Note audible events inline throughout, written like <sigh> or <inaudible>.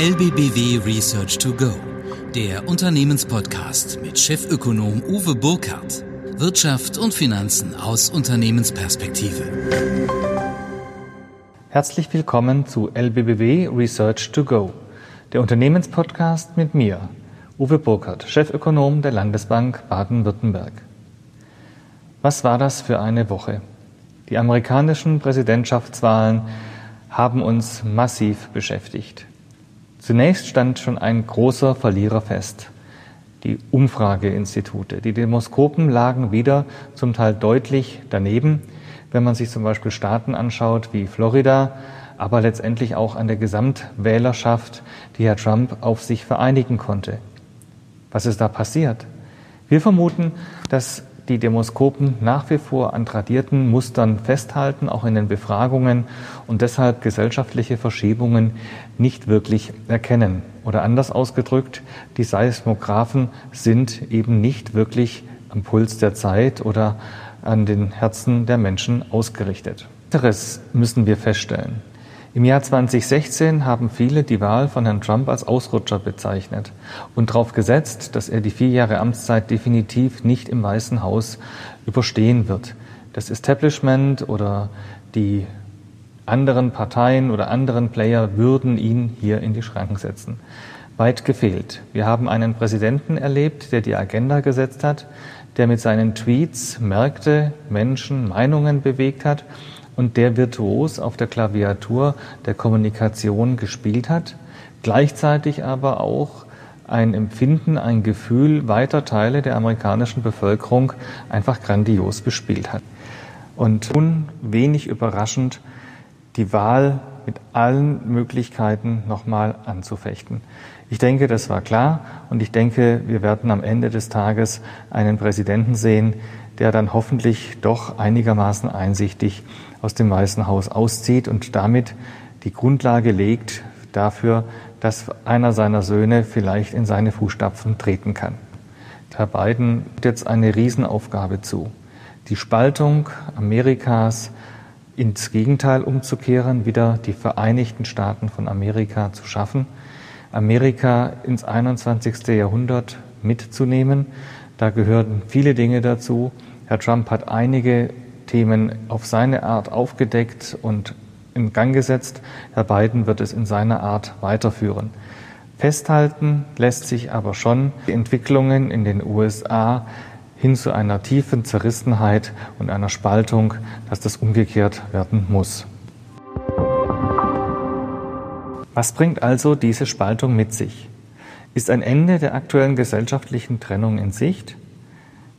LBBW Research to Go, der Unternehmenspodcast mit Chefökonom Uwe Burkhardt. Wirtschaft und Finanzen aus Unternehmensperspektive. Herzlich willkommen zu LBBW Research to Go, der Unternehmenspodcast mit mir, Uwe Burkhardt, Chefökonom der Landesbank Baden-Württemberg. Was war das für eine Woche? Die amerikanischen Präsidentschaftswahlen haben uns massiv beschäftigt. Zunächst stand schon ein großer Verlierer fest. Die Umfrageinstitute. Die Demoskopen lagen wieder zum Teil deutlich daneben, wenn man sich zum Beispiel Staaten anschaut wie Florida, aber letztendlich auch an der Gesamtwählerschaft, die Herr Trump auf sich vereinigen konnte. Was ist da passiert? Wir vermuten, dass die Demoskopen nach wie vor an tradierten Mustern festhalten, auch in den Befragungen und deshalb gesellschaftliche Verschiebungen nicht wirklich erkennen. Oder anders ausgedrückt, die Seismographen sind eben nicht wirklich am Puls der Zeit oder an den Herzen der Menschen ausgerichtet. Weiteres müssen wir feststellen. Im Jahr 2016 haben viele die Wahl von Herrn Trump als Ausrutscher bezeichnet und darauf gesetzt, dass er die vier Jahre Amtszeit definitiv nicht im Weißen Haus überstehen wird. Das Establishment oder die anderen Parteien oder anderen Player würden ihn hier in die Schranken setzen. Weit gefehlt. Wir haben einen Präsidenten erlebt, der die Agenda gesetzt hat, der mit seinen Tweets Märkte, Menschen, Meinungen bewegt hat und der virtuos auf der Klaviatur der Kommunikation gespielt hat, gleichzeitig aber auch ein Empfinden, ein Gefühl weiter Teile der amerikanischen Bevölkerung einfach grandios bespielt hat. Und nun wenig überraschend die Wahl mit allen Möglichkeiten nochmal anzufechten. Ich denke, das war klar und ich denke, wir werden am Ende des Tages einen Präsidenten sehen, der dann hoffentlich doch einigermaßen einsichtig aus dem Weißen Haus auszieht und damit die Grundlage legt dafür, dass einer seiner Söhne vielleicht in seine Fußstapfen treten kann. Herr Biden hat jetzt eine Riesenaufgabe zu. Die Spaltung Amerikas ins Gegenteil umzukehren, wieder die Vereinigten Staaten von Amerika zu schaffen, Amerika ins 21. Jahrhundert mitzunehmen. Da gehören viele Dinge dazu. Herr Trump hat einige Themen auf seine Art aufgedeckt und in Gang gesetzt. Herr Biden wird es in seiner Art weiterführen. Festhalten lässt sich aber schon die Entwicklungen in den USA hin zu einer tiefen Zerrissenheit und einer Spaltung, dass das umgekehrt werden muss. Was bringt also diese Spaltung mit sich? Ist ein Ende der aktuellen gesellschaftlichen Trennung in Sicht?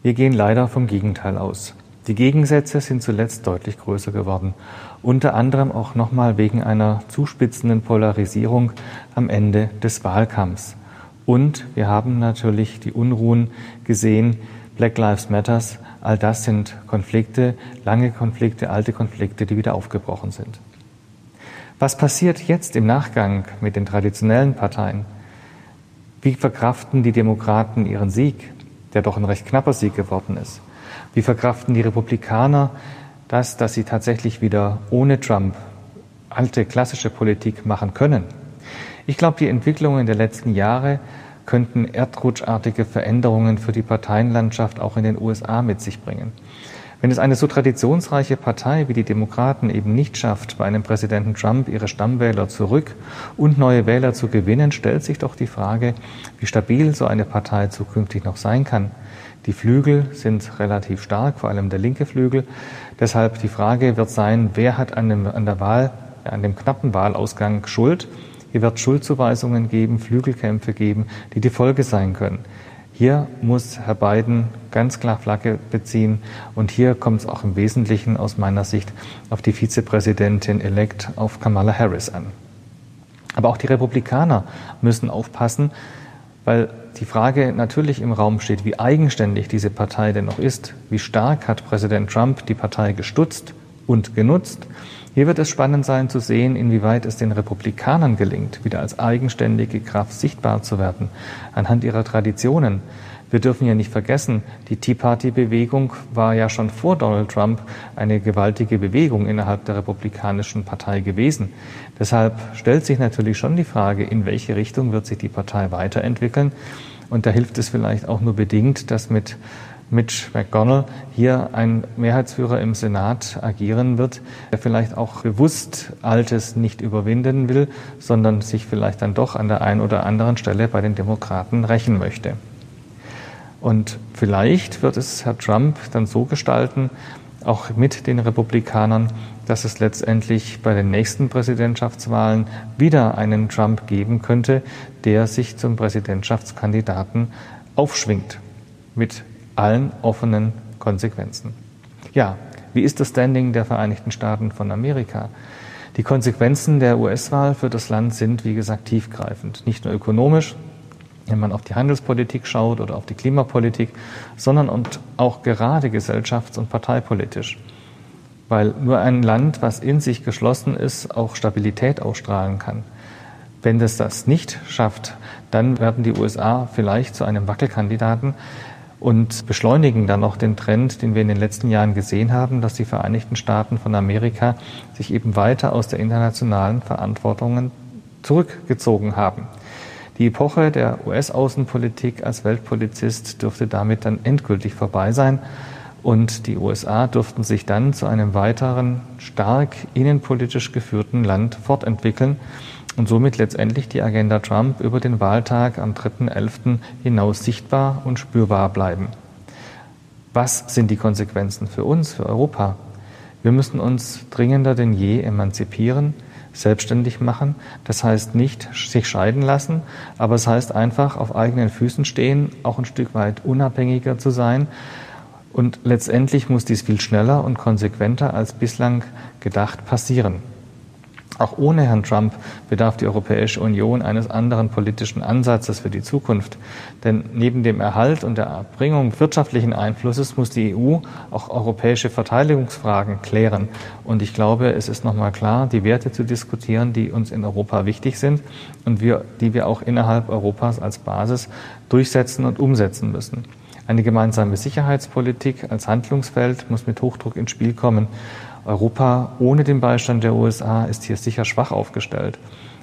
Wir gehen leider vom Gegenteil aus. Die Gegensätze sind zuletzt deutlich größer geworden, unter anderem auch nochmal wegen einer zuspitzenden Polarisierung am Ende des Wahlkampfs. Und wir haben natürlich die Unruhen gesehen, Black Lives Matters, all das sind Konflikte, lange Konflikte, alte Konflikte, die wieder aufgebrochen sind. Was passiert jetzt im Nachgang mit den traditionellen Parteien? Wie verkraften die Demokraten ihren Sieg, der doch ein recht knapper Sieg geworden ist? Wie verkraften die Republikaner das, dass sie tatsächlich wieder ohne Trump alte klassische Politik machen können? Ich glaube, die Entwicklungen der letzten Jahre könnten erdrutschartige Veränderungen für die Parteienlandschaft auch in den USA mit sich bringen. Wenn es eine so traditionsreiche Partei wie die Demokraten eben nicht schafft, bei einem Präsidenten Trump ihre Stammwähler zurück und neue Wähler zu gewinnen, stellt sich doch die Frage, wie stabil so eine Partei zukünftig noch sein kann. Die Flügel sind relativ stark, vor allem der linke Flügel. Deshalb die Frage wird sein, wer hat an, dem, an der Wahl, an dem knappen Wahlausgang Schuld? Hier wird Schuldzuweisungen geben, Flügelkämpfe geben, die die Folge sein können. Hier muss Herr Biden ganz klar Flagge beziehen und hier kommt es auch im Wesentlichen aus meiner Sicht auf die Vizepräsidentin elect auf Kamala Harris an. Aber auch die Republikaner müssen aufpassen, weil die Frage natürlich im Raum steht, wie eigenständig diese Partei denn noch ist. Wie stark hat Präsident Trump die Partei gestutzt und genutzt? Hier wird es spannend sein zu sehen, inwieweit es den Republikanern gelingt, wieder als eigenständige Kraft sichtbar zu werden, anhand ihrer Traditionen. Wir dürfen ja nicht vergessen, die Tea Party-Bewegung war ja schon vor Donald Trump eine gewaltige Bewegung innerhalb der Republikanischen Partei gewesen. Deshalb stellt sich natürlich schon die Frage, in welche Richtung wird sich die Partei weiterentwickeln. Und da hilft es vielleicht auch nur bedingt, dass mit Mitch McConnell hier ein Mehrheitsführer im Senat agieren wird, der vielleicht auch bewusst Altes nicht überwinden will, sondern sich vielleicht dann doch an der einen oder anderen Stelle bei den Demokraten rächen möchte. Und vielleicht wird es Herr Trump dann so gestalten, auch mit den Republikanern, dass es letztendlich bei den nächsten Präsidentschaftswahlen wieder einen Trump geben könnte, der sich zum Präsidentschaftskandidaten aufschwingt mit allen offenen Konsequenzen. Ja, wie ist das Standing der Vereinigten Staaten von Amerika? Die Konsequenzen der US-Wahl für das Land sind, wie gesagt, tiefgreifend. Nicht nur ökonomisch, wenn man auf die Handelspolitik schaut oder auf die Klimapolitik, sondern und auch gerade gesellschafts- und parteipolitisch. Weil nur ein Land, was in sich geschlossen ist, auch Stabilität ausstrahlen kann. Wenn es das nicht schafft, dann werden die USA vielleicht zu einem Wackelkandidaten, und beschleunigen dann noch den Trend, den wir in den letzten Jahren gesehen haben, dass die Vereinigten Staaten von Amerika sich eben weiter aus der internationalen Verantwortung zurückgezogen haben. Die Epoche der US-Außenpolitik als Weltpolizist dürfte damit dann endgültig vorbei sein und die USA dürften sich dann zu einem weiteren stark innenpolitisch geführten Land fortentwickeln und somit letztendlich die Agenda Trump über den Wahltag am 3.11. hinaus sichtbar und spürbar bleiben. Was sind die Konsequenzen für uns, für Europa? Wir müssen uns dringender denn je emanzipieren, selbstständig machen. Das heißt nicht sich scheiden lassen, aber es heißt einfach auf eigenen Füßen stehen, auch ein Stück weit unabhängiger zu sein. Und letztendlich muss dies viel schneller und konsequenter als bislang gedacht passieren. Auch ohne Herrn Trump bedarf die Europäische Union eines anderen politischen Ansatzes für die Zukunft. Denn neben dem Erhalt und der Erbringung wirtschaftlichen Einflusses muss die EU auch europäische Verteidigungsfragen klären. Und ich glaube, es ist nochmal klar, die Werte zu diskutieren, die uns in Europa wichtig sind und wir, die wir auch innerhalb Europas als Basis durchsetzen und umsetzen müssen. Eine gemeinsame Sicherheitspolitik als Handlungsfeld muss mit Hochdruck ins Spiel kommen. Europa ohne den Beistand der USA ist hier sicher schwach aufgestellt.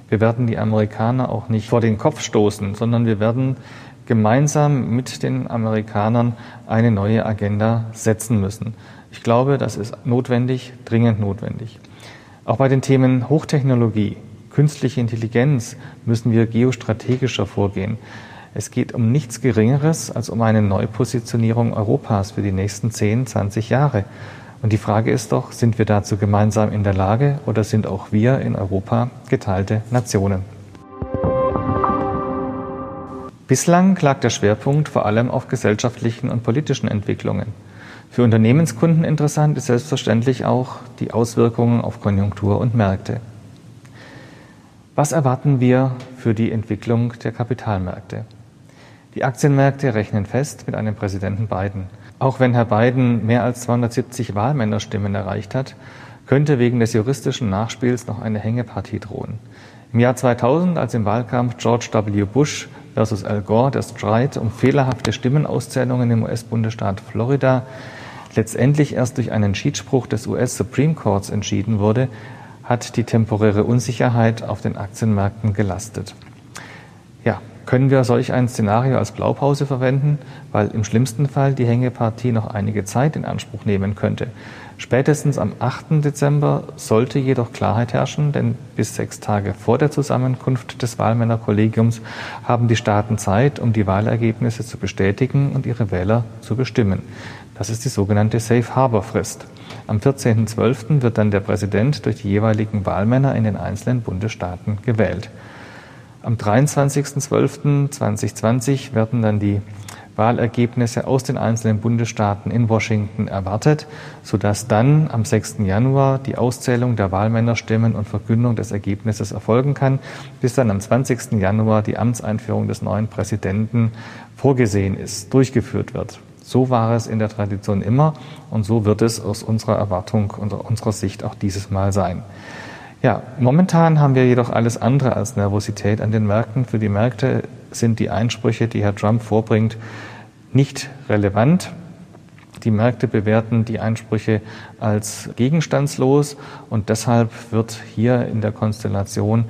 Wir werden die Amerikaner auch nicht vor den Kopf stoßen, sondern wir werden gemeinsam mit den Amerikanern eine neue Agenda setzen müssen. Ich glaube, das ist notwendig, dringend notwendig. Auch bei den Themen Hochtechnologie, künstliche Intelligenz müssen wir geostrategischer vorgehen. Es geht um nichts Geringeres als um eine Neupositionierung Europas für die nächsten 10, 20 Jahre. Und die Frage ist doch, sind wir dazu gemeinsam in der Lage oder sind auch wir in Europa geteilte Nationen? Bislang lag der Schwerpunkt vor allem auf gesellschaftlichen und politischen Entwicklungen. Für Unternehmenskunden interessant ist selbstverständlich auch die Auswirkungen auf Konjunktur und Märkte. Was erwarten wir für die Entwicklung der Kapitalmärkte? Die Aktienmärkte rechnen fest mit einem Präsidenten Biden. Auch wenn Herr Biden mehr als 270 Wahlmännerstimmen erreicht hat, könnte wegen des juristischen Nachspiels noch eine Hängepartie drohen. Im Jahr 2000, als im Wahlkampf George W. Bush versus Al Gore der Streit um fehlerhafte Stimmenauszählungen im US-Bundesstaat Florida letztendlich erst durch einen Schiedsspruch des US Supreme Courts entschieden wurde, hat die temporäre Unsicherheit auf den Aktienmärkten gelastet. Können wir solch ein Szenario als Blaupause verwenden, weil im schlimmsten Fall die Hängepartie noch einige Zeit in Anspruch nehmen könnte. Spätestens am 8. Dezember sollte jedoch Klarheit herrschen, denn bis sechs Tage vor der Zusammenkunft des Wahlmännerkollegiums haben die Staaten Zeit, um die Wahlergebnisse zu bestätigen und ihre Wähler zu bestimmen. Das ist die sogenannte Safe Harbor Frist. Am 14.12. wird dann der Präsident durch die jeweiligen Wahlmänner in den einzelnen Bundesstaaten gewählt. Am 23.12.2020 werden dann die Wahlergebnisse aus den einzelnen Bundesstaaten in Washington erwartet, sodass dann am 6. Januar die Auszählung der Wahlmännerstimmen und Verkündung des Ergebnisses erfolgen kann, bis dann am 20. Januar die Amtseinführung des neuen Präsidenten vorgesehen ist, durchgeführt wird. So war es in der Tradition immer und so wird es aus unserer Erwartung und unserer Sicht auch dieses Mal sein. Ja, momentan haben wir jedoch alles andere als Nervosität an den Märkten. Für die Märkte sind die Einsprüche, die Herr Trump vorbringt, nicht relevant. Die Märkte bewerten die Einsprüche als gegenstandslos und deshalb wird hier in der Konstellation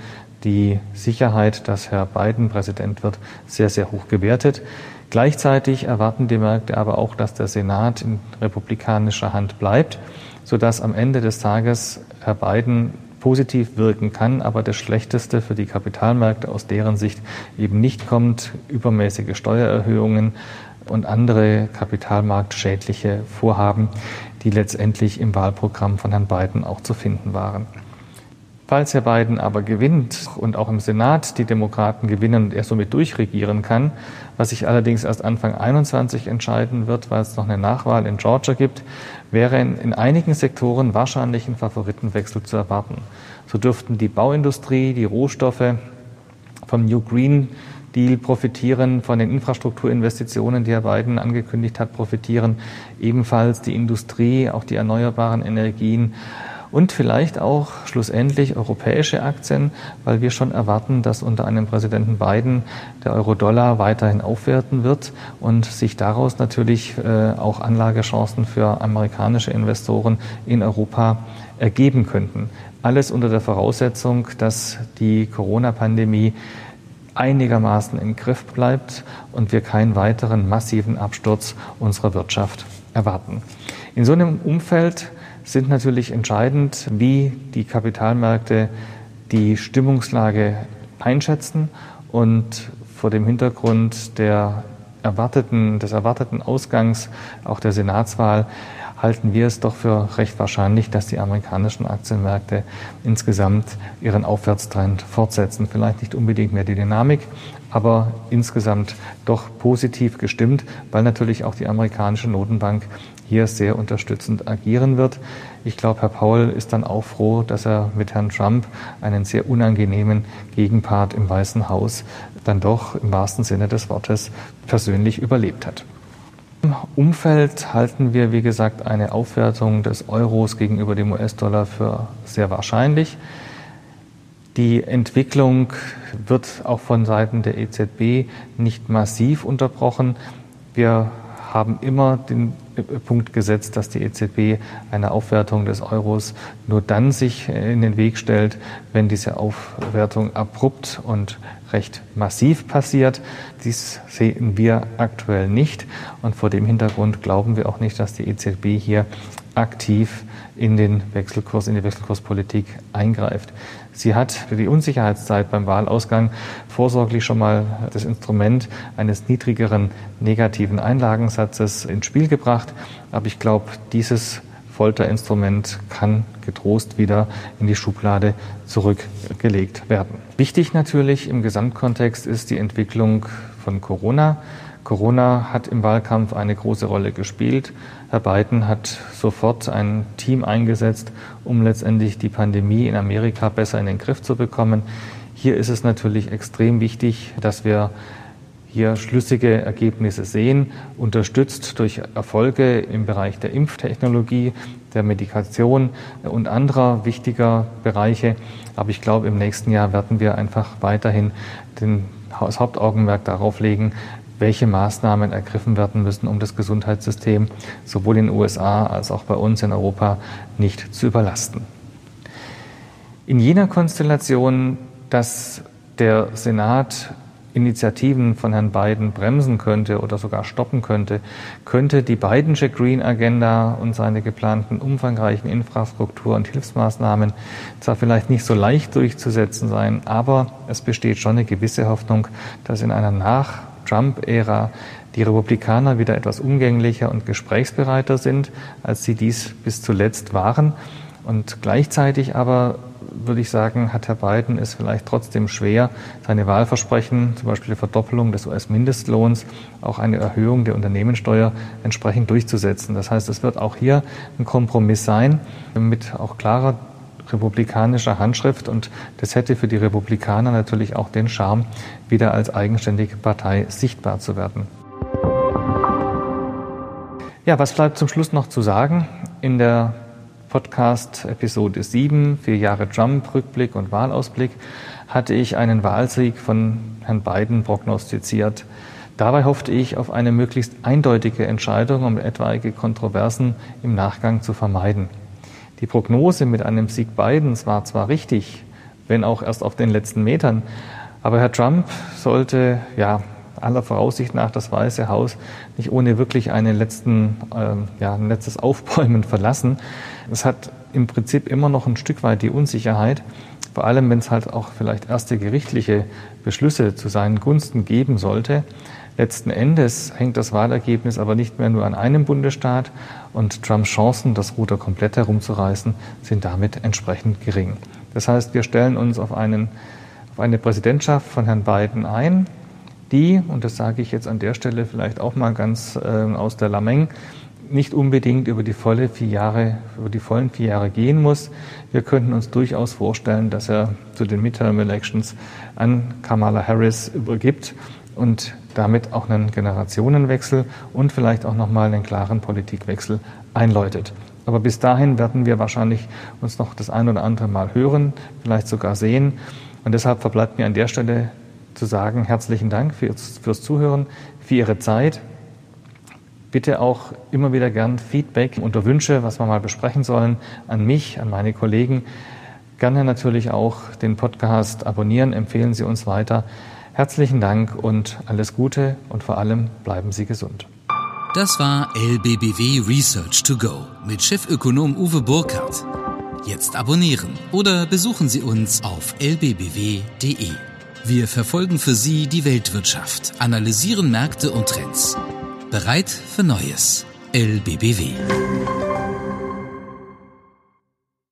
die Sicherheit, dass Herr Biden Präsident wird, sehr, sehr hoch gewertet. Gleichzeitig erwarten die Märkte aber auch, dass der Senat in republikanischer Hand bleibt, sodass am Ende des Tages Herr Biden positiv wirken kann, aber das Schlechteste für die Kapitalmärkte aus deren Sicht eben nicht kommt, übermäßige Steuererhöhungen und andere kapitalmarktschädliche Vorhaben, die letztendlich im Wahlprogramm von Herrn Biden auch zu finden waren. Falls Herr Biden aber gewinnt und auch im Senat die Demokraten gewinnen und er somit durchregieren kann, was sich allerdings erst Anfang 21 entscheiden wird, weil es noch eine Nachwahl in Georgia gibt, wäre in, in einigen Sektoren wahrscheinlich ein Favoritenwechsel zu erwarten. So dürften die Bauindustrie, die Rohstoffe vom New Green Deal profitieren, von den Infrastrukturinvestitionen, die Herr Biden angekündigt hat, profitieren, ebenfalls die Industrie, auch die erneuerbaren Energien und vielleicht auch schlussendlich europäische Aktien, weil wir schon erwarten, dass unter einem Präsidenten Biden der Euro-Dollar weiterhin aufwerten wird und sich daraus natürlich äh, auch Anlagechancen für amerikanische Investoren in Europa ergeben könnten. Alles unter der Voraussetzung, dass die Corona-Pandemie einigermaßen im Griff bleibt und wir keinen weiteren massiven Absturz unserer Wirtschaft erwarten. In so einem Umfeld sind natürlich entscheidend, wie die Kapitalmärkte die Stimmungslage einschätzen und vor dem Hintergrund der erwarteten, des erwarteten Ausgangs auch der Senatswahl halten wir es doch für recht wahrscheinlich, dass die amerikanischen Aktienmärkte insgesamt ihren Aufwärtstrend fortsetzen. Vielleicht nicht unbedingt mehr die Dynamik, aber insgesamt doch positiv gestimmt, weil natürlich auch die amerikanische Notenbank hier sehr unterstützend agieren wird. Ich glaube, Herr Paul ist dann auch froh, dass er mit Herrn Trump einen sehr unangenehmen Gegenpart im Weißen Haus dann doch im wahrsten Sinne des Wortes persönlich überlebt hat. Im Umfeld halten wir, wie gesagt, eine Aufwertung des Euros gegenüber dem US-Dollar für sehr wahrscheinlich. Die Entwicklung wird auch von Seiten der EZB nicht massiv unterbrochen. Wir haben immer den Punkt gesetzt, dass die EZB eine Aufwertung des Euros nur dann sich in den Weg stellt, wenn diese Aufwertung abrupt und recht massiv passiert. Dies sehen wir aktuell nicht und vor dem Hintergrund glauben wir auch nicht, dass die EZB hier aktiv in den Wechselkurs, in die Wechselkurspolitik eingreift. Sie hat für die Unsicherheitszeit beim Wahlausgang vorsorglich schon mal das Instrument eines niedrigeren negativen Einlagensatzes ins Spiel gebracht. Aber ich glaube, dieses Folterinstrument kann getrost wieder in die Schublade zurückgelegt werden. Wichtig natürlich im Gesamtkontext ist die Entwicklung von Corona. Corona hat im Wahlkampf eine große Rolle gespielt. Herr Biden hat sofort ein Team eingesetzt, um letztendlich die Pandemie in Amerika besser in den Griff zu bekommen. Hier ist es natürlich extrem wichtig, dass wir hier schlüssige Ergebnisse sehen, unterstützt durch Erfolge im Bereich der Impftechnologie, der Medikation und anderer wichtiger Bereiche. Aber ich glaube, im nächsten Jahr werden wir einfach weiterhin den, das Hauptaugenmerk darauf legen, welche Maßnahmen ergriffen werden müssen, um das Gesundheitssystem sowohl in den USA als auch bei uns in Europa nicht zu überlasten. In jener Konstellation, dass der Senat Initiativen von Herrn Biden bremsen könnte oder sogar stoppen könnte, könnte die Bidensche Green Agenda und seine geplanten umfangreichen Infrastruktur- und Hilfsmaßnahmen zwar vielleicht nicht so leicht durchzusetzen sein, aber es besteht schon eine gewisse Hoffnung, dass in einer nach Trump-Ära die Republikaner wieder etwas umgänglicher und gesprächsbereiter sind, als sie dies bis zuletzt waren. Und gleichzeitig aber würde ich sagen, hat Herr Biden es vielleicht trotzdem schwer, seine Wahlversprechen, zum Beispiel die Verdoppelung des US-Mindestlohns, auch eine Erhöhung der Unternehmenssteuer entsprechend durchzusetzen. Das heißt, es wird auch hier ein Kompromiss sein mit auch klarer republikanischer Handschrift und das hätte für die Republikaner natürlich auch den Charme, wieder als eigenständige Partei sichtbar zu werden. Ja, was bleibt zum Schluss noch zu sagen? In der Podcast Episode 7, vier Jahre Trump, Rückblick und Wahlausblick, hatte ich einen Wahlsieg von Herrn Biden prognostiziert. Dabei hoffte ich auf eine möglichst eindeutige Entscheidung, um etwaige Kontroversen im Nachgang zu vermeiden. Die Prognose mit einem Sieg Bidens war zwar richtig, wenn auch erst auf den letzten Metern, aber Herr Trump sollte ja aller Voraussicht nach das Weiße Haus nicht ohne wirklich einen letzten, äh, ja, ein letztes Aufbäumen <laughs> verlassen. Es hat im Prinzip immer noch ein Stück weit die Unsicherheit, vor allem wenn es halt auch vielleicht erste gerichtliche Beschlüsse zu seinen Gunsten geben sollte. Letzten Endes hängt das Wahlergebnis aber nicht mehr nur an einem Bundesstaat und Trumps Chancen, das Ruder komplett herumzureißen, sind damit entsprechend gering. Das heißt, wir stellen uns auf, einen, auf eine Präsidentschaft von Herrn Biden ein, die, und das sage ich jetzt an der Stelle vielleicht auch mal ganz äh, aus der Lameng, nicht unbedingt über die volle vier Jahre, über die vollen vier Jahre gehen muss. Wir könnten uns durchaus vorstellen, dass er zu den Midterm Elections an Kamala Harris übergibt und damit auch einen Generationenwechsel und vielleicht auch nochmal einen klaren Politikwechsel einläutet. Aber bis dahin werden wir wahrscheinlich uns noch das ein oder andere Mal hören, vielleicht sogar sehen. Und deshalb verbleibt mir an der Stelle zu sagen, herzlichen Dank fürs, Zuhören, für Ihre Zeit. Bitte auch immer wieder gern Feedback oder Wünsche, was wir mal besprechen sollen, an mich, an meine Kollegen. Gerne natürlich auch den Podcast abonnieren, empfehlen Sie uns weiter. Herzlichen Dank und alles Gute und vor allem bleiben Sie gesund. Das war LBBW Research to Go mit Chefökonom Uwe Burkhardt. Jetzt abonnieren oder besuchen Sie uns auf lbbw.de. Wir verfolgen für Sie die Weltwirtschaft, analysieren Märkte und Trends. Bereit für Neues. LBBW.